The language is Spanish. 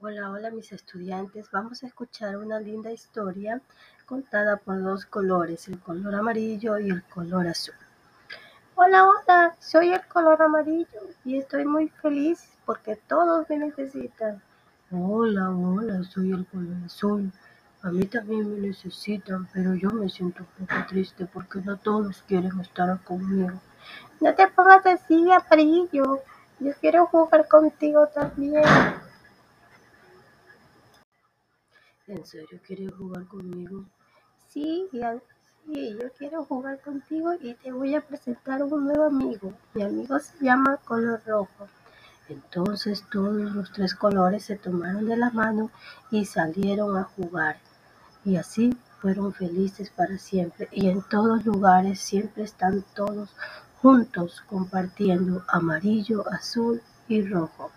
Hola, hola mis estudiantes. Vamos a escuchar una linda historia contada por dos colores, el color amarillo y el color azul. Hola, hola, soy el color amarillo y estoy muy feliz porque todos me necesitan. Hola, hola, soy el color azul. A mí también me necesitan, pero yo me siento un poco triste porque no todos quieren estar conmigo. No te pongas así, amarillo. Yo quiero jugar contigo también. ¿En serio quieres jugar conmigo? Sí, sí, yo quiero jugar contigo y te voy a presentar un nuevo amigo. Mi amigo se llama Color Rojo. Entonces todos los tres colores se tomaron de la mano y salieron a jugar. Y así fueron felices para siempre. Y en todos lugares siempre están todos juntos compartiendo amarillo, azul y rojo.